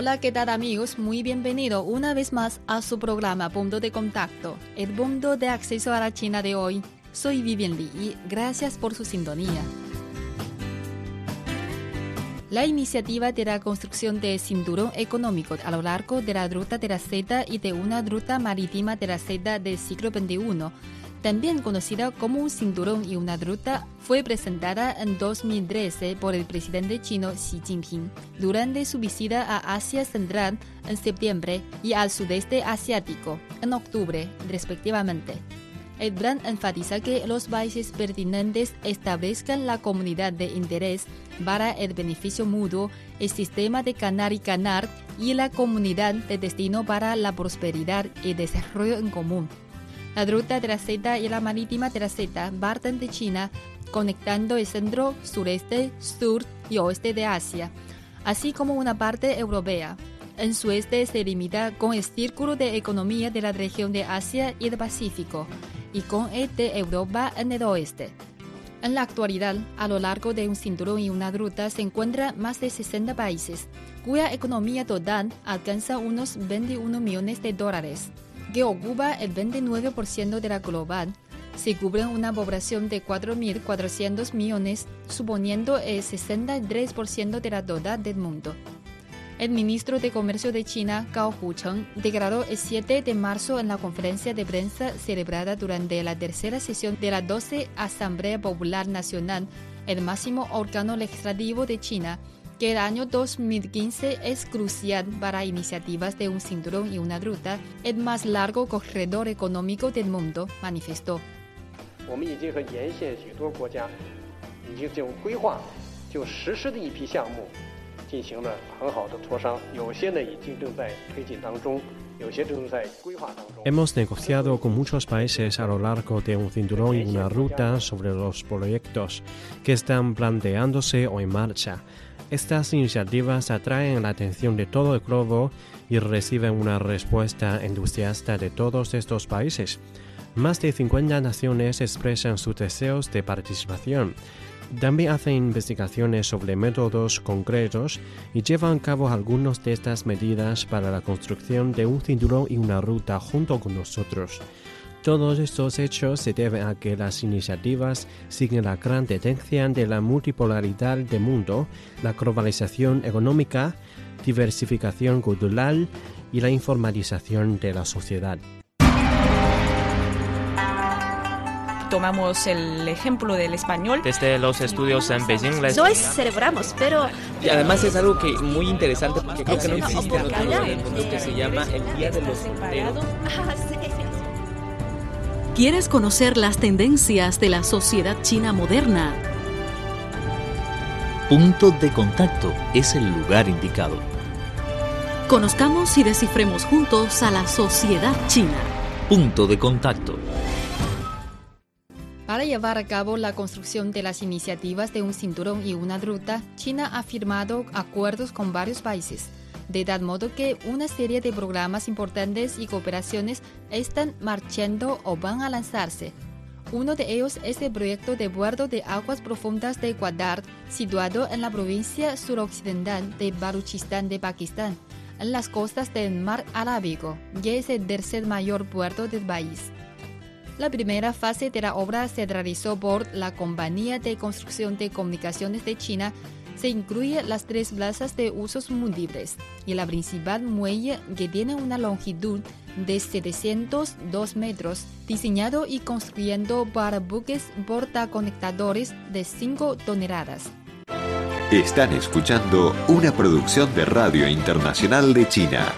Hola, ¿qué tal amigos? Muy bienvenido una vez más a su programa Punto de Contacto, el punto de acceso a la China de hoy. Soy Vivian Li y gracias por su sintonía. La iniciativa de la construcción de cinturón económico a lo largo de la ruta de la seda y de una ruta marítima de la seda del siglo XXI también conocida como un cinturón y una ruta, fue presentada en 2013 por el presidente chino Xi Jinping durante su visita a Asia Central en septiembre y al sudeste asiático en octubre, respectivamente. El plan enfatiza que los países pertinentes establezcan la comunidad de interés para el beneficio mutuo, el sistema de canar y canar y la comunidad de destino para la prosperidad y desarrollo en común la ruta de la seda y la marítima de la seda parten de China, conectando el centro, sureste, sur y oeste de Asia, así como una parte europea. En su este se limita con el círculo de economía de la región de Asia y el Pacífico, y con el de Europa en el oeste. En la actualidad, a lo largo de un cinturón y una ruta se encuentran más de 60 países, cuya economía total alcanza unos 21 millones de dólares que ocupa el 29% de la global, se cubre una población de 4.400 millones, suponiendo el 63% de la total del mundo. El ministro de Comercio de China, Gao Hucheng, declaró el 7 de marzo en la conferencia de prensa celebrada durante la tercera sesión de la 12 Asamblea Popular Nacional, el máximo órgano legislativo de China, que el año 2015 es crucial para iniciativas de un cinturón y una ruta, el más largo corredor económico del mundo, manifestó. Hemos negociado con muchos países a lo largo de un cinturón y una ruta sobre los proyectos que están planteándose o en marcha. Estas iniciativas atraen la atención de todo el globo y reciben una respuesta entusiasta de todos estos países. Más de 50 naciones expresan sus deseos de participación. También hacen investigaciones sobre métodos concretos y llevan a cabo algunas de estas medidas para la construcción de un cinturón y una ruta junto con nosotros. Todos estos hechos se deben a que las iniciativas siguen la gran tendencia de la multipolaridad del mundo, la globalización económica, diversificación cultural y la informalización de la sociedad. tomamos el ejemplo del español. Desde los estudios en Beijing les... No es celebramos, pero... Y además es algo que muy interesante porque creo que no existe en otro lugar del mundo que se llama el Día de los Solteros. ¿Quieres conocer las tendencias de la sociedad china moderna? Punto de contacto es el lugar indicado. Conozcamos y descifremos juntos a la sociedad china. Punto de contacto. Para llevar a cabo la construcción de las iniciativas de un cinturón y una ruta, China ha firmado acuerdos con varios países de tal modo que una serie de programas importantes y cooperaciones están marchando o van a lanzarse. Uno de ellos es el proyecto de puerto de aguas profundas de Gwadar, situado en la provincia suroccidental de Baluchistán de Pakistán, en las costas del Mar Arábigo, y es el tercer mayor puerto del país. La primera fase de la obra se realizó por la Compañía de Construcción de Comunicaciones de China se incluye las tres plazas de usos múltiples y la principal muelle que tiene una longitud de 702 metros, diseñado y construyendo para buques portaconectadores de 5 toneladas. Están escuchando una producción de Radio Internacional de China.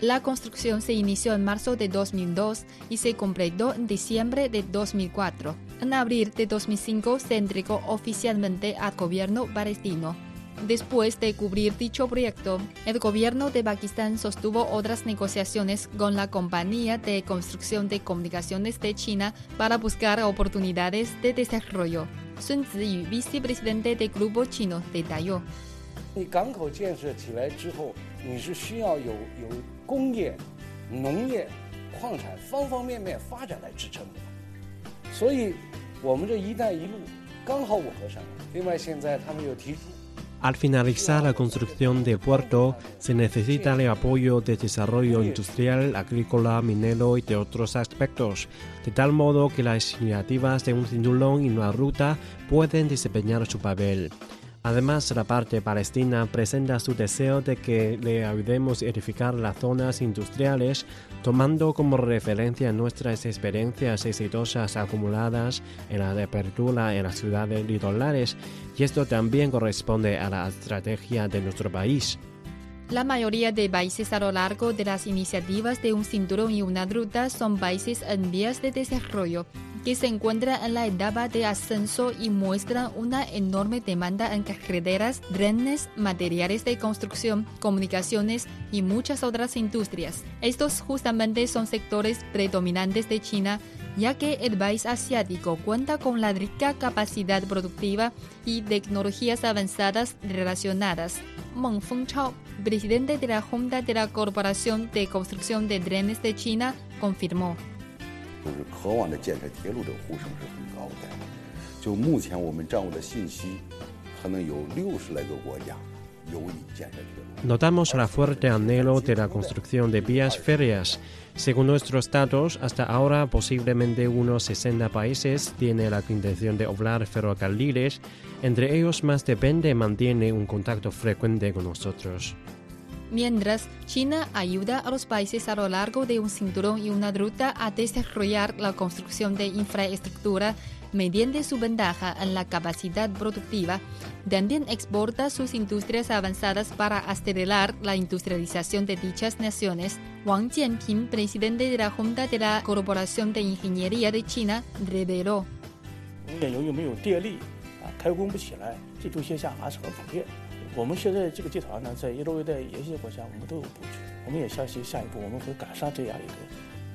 La construcción se inició en marzo de 2002 y se completó en diciembre de 2004. En abril de 2005 se entregó oficialmente al gobierno palestino. Después de cubrir dicho proyecto, el gobierno de Pakistán sostuvo otras negociaciones con la compañía de construcción de comunicaciones de China para buscar oportunidades de desarrollo. Sun Ziyu, vicepresidente del Grupo Chino, detalló. 你港口建设起来之后，你是需要有有工业、农业、矿产方方面面发展来支撑的。所以，我们这一带一路刚好吻合上了。另外，现在他们又提出。 Al finalizar la construcción del puerto, se necesita el apoyo de desarrollo industrial, agrícola, minero y de otros aspectos, de tal modo que las iniciativas de un cinturón y una ruta pueden desempeñar su papel. Además, la parte palestina presenta su deseo de que le ayudemos a edificar las zonas industriales, tomando como referencia nuestras experiencias exitosas acumuladas en la apertura en las ciudades litorales, y esto también corresponde a la estrategia de nuestro país. La mayoría de países a lo largo de las iniciativas de un cinturón y una ruta son países en vías de desarrollo, que se encuentran en la etapa de ascenso y muestran una enorme demanda en carreteras, trenes, materiales de construcción, comunicaciones y muchas otras industrias. Estos justamente son sectores predominantes de China, ya que el país asiático cuenta con la rica capacidad productiva y tecnologías avanzadas relacionadas. Meng Fengchao, presidente de la Junta de la Corporación de Construcción de Trenes de China, confirmó. 就是渴望着建设铁路的呼声是很高的。就目前我们掌握的信息，可能有六十来个国家 有意建设铁路。 Notamos la fuerte anhelo de la construcción de vías férreas. Según nuestros datos, hasta ahora posiblemente unos 60 países tienen la intención de obrar ferrocarriles. Entre ellos, más de 20 mantiene un contacto frecuente con nosotros. Mientras, China ayuda a los países a lo largo de un cinturón y una ruta a desarrollar la construcción de infraestructura mediante su ventaja en la capacidad productiva. También exporta sus industrias avanzadas para acelerar la industrialización de dichas naciones. Wang Jianping, presidente de la Junta de la Corporación de Ingeniería de China, reveló. 工业由于没有电力啊，开工不起来，这种现象还是很普遍。我们现在这个集团呢，在一路一带沿线国家，我们都有布局。我们也相信下一步我们会赶上这样一个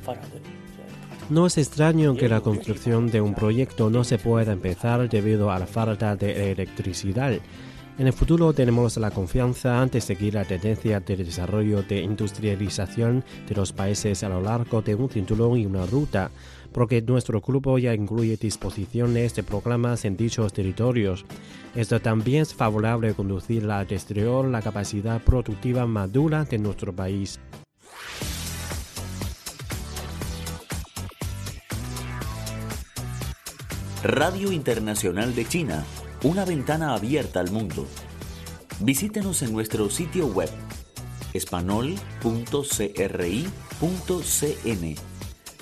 发展的这样一个。 No es extraño que la construcción de un proyecto no se pueda empezar debido a la falta de electricidad. En el futuro tenemos la confianza de seguir la tendencia de desarrollo de industrialización de los países a lo largo de un cinturón y una ruta, porque nuestro grupo ya incluye disposiciones de programas en dichos territorios. Esto también es favorable conducir al exterior la capacidad productiva madura de nuestro país. Radio Internacional de China, una ventana abierta al mundo. Visítenos en nuestro sitio web espanol.cri.cn.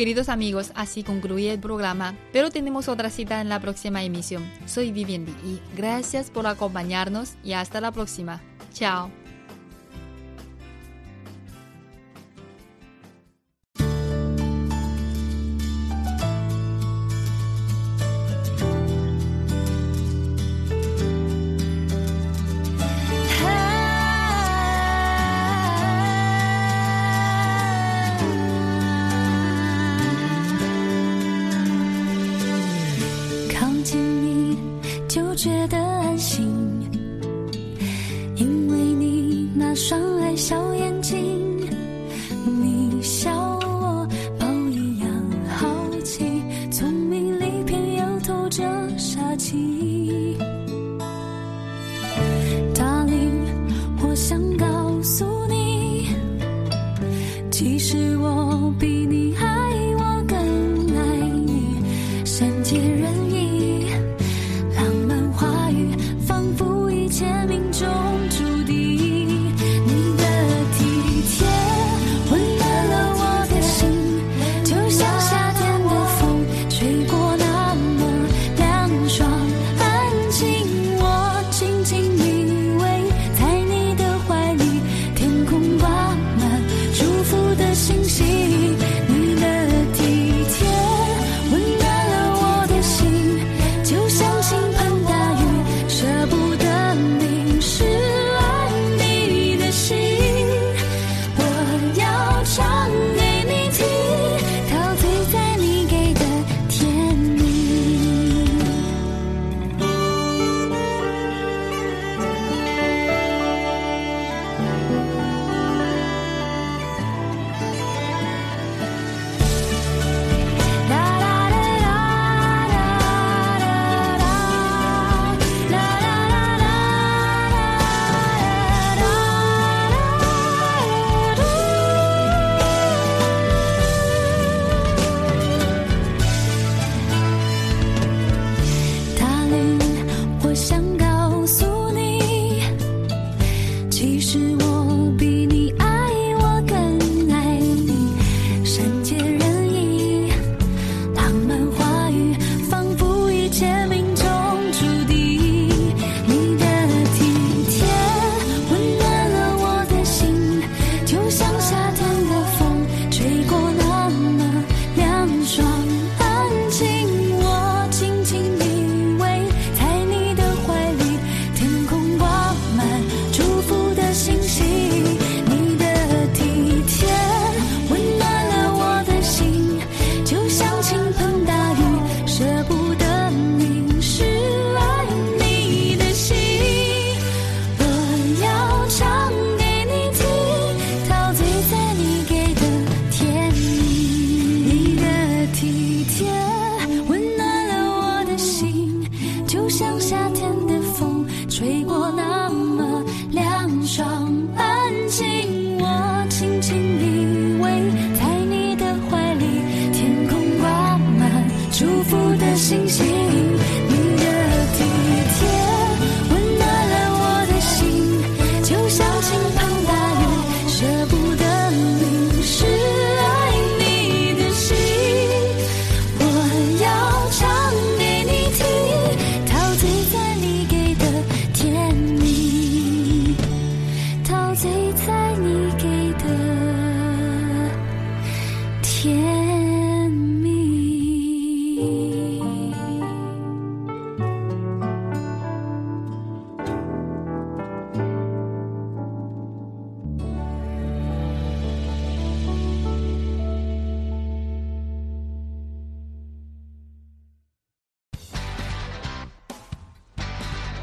Queridos amigos, así concluye el programa, pero tenemos otra cita en la próxima emisión. Soy Vivian y gracias por acompañarnos y hasta la próxima. Chao. 觉得就像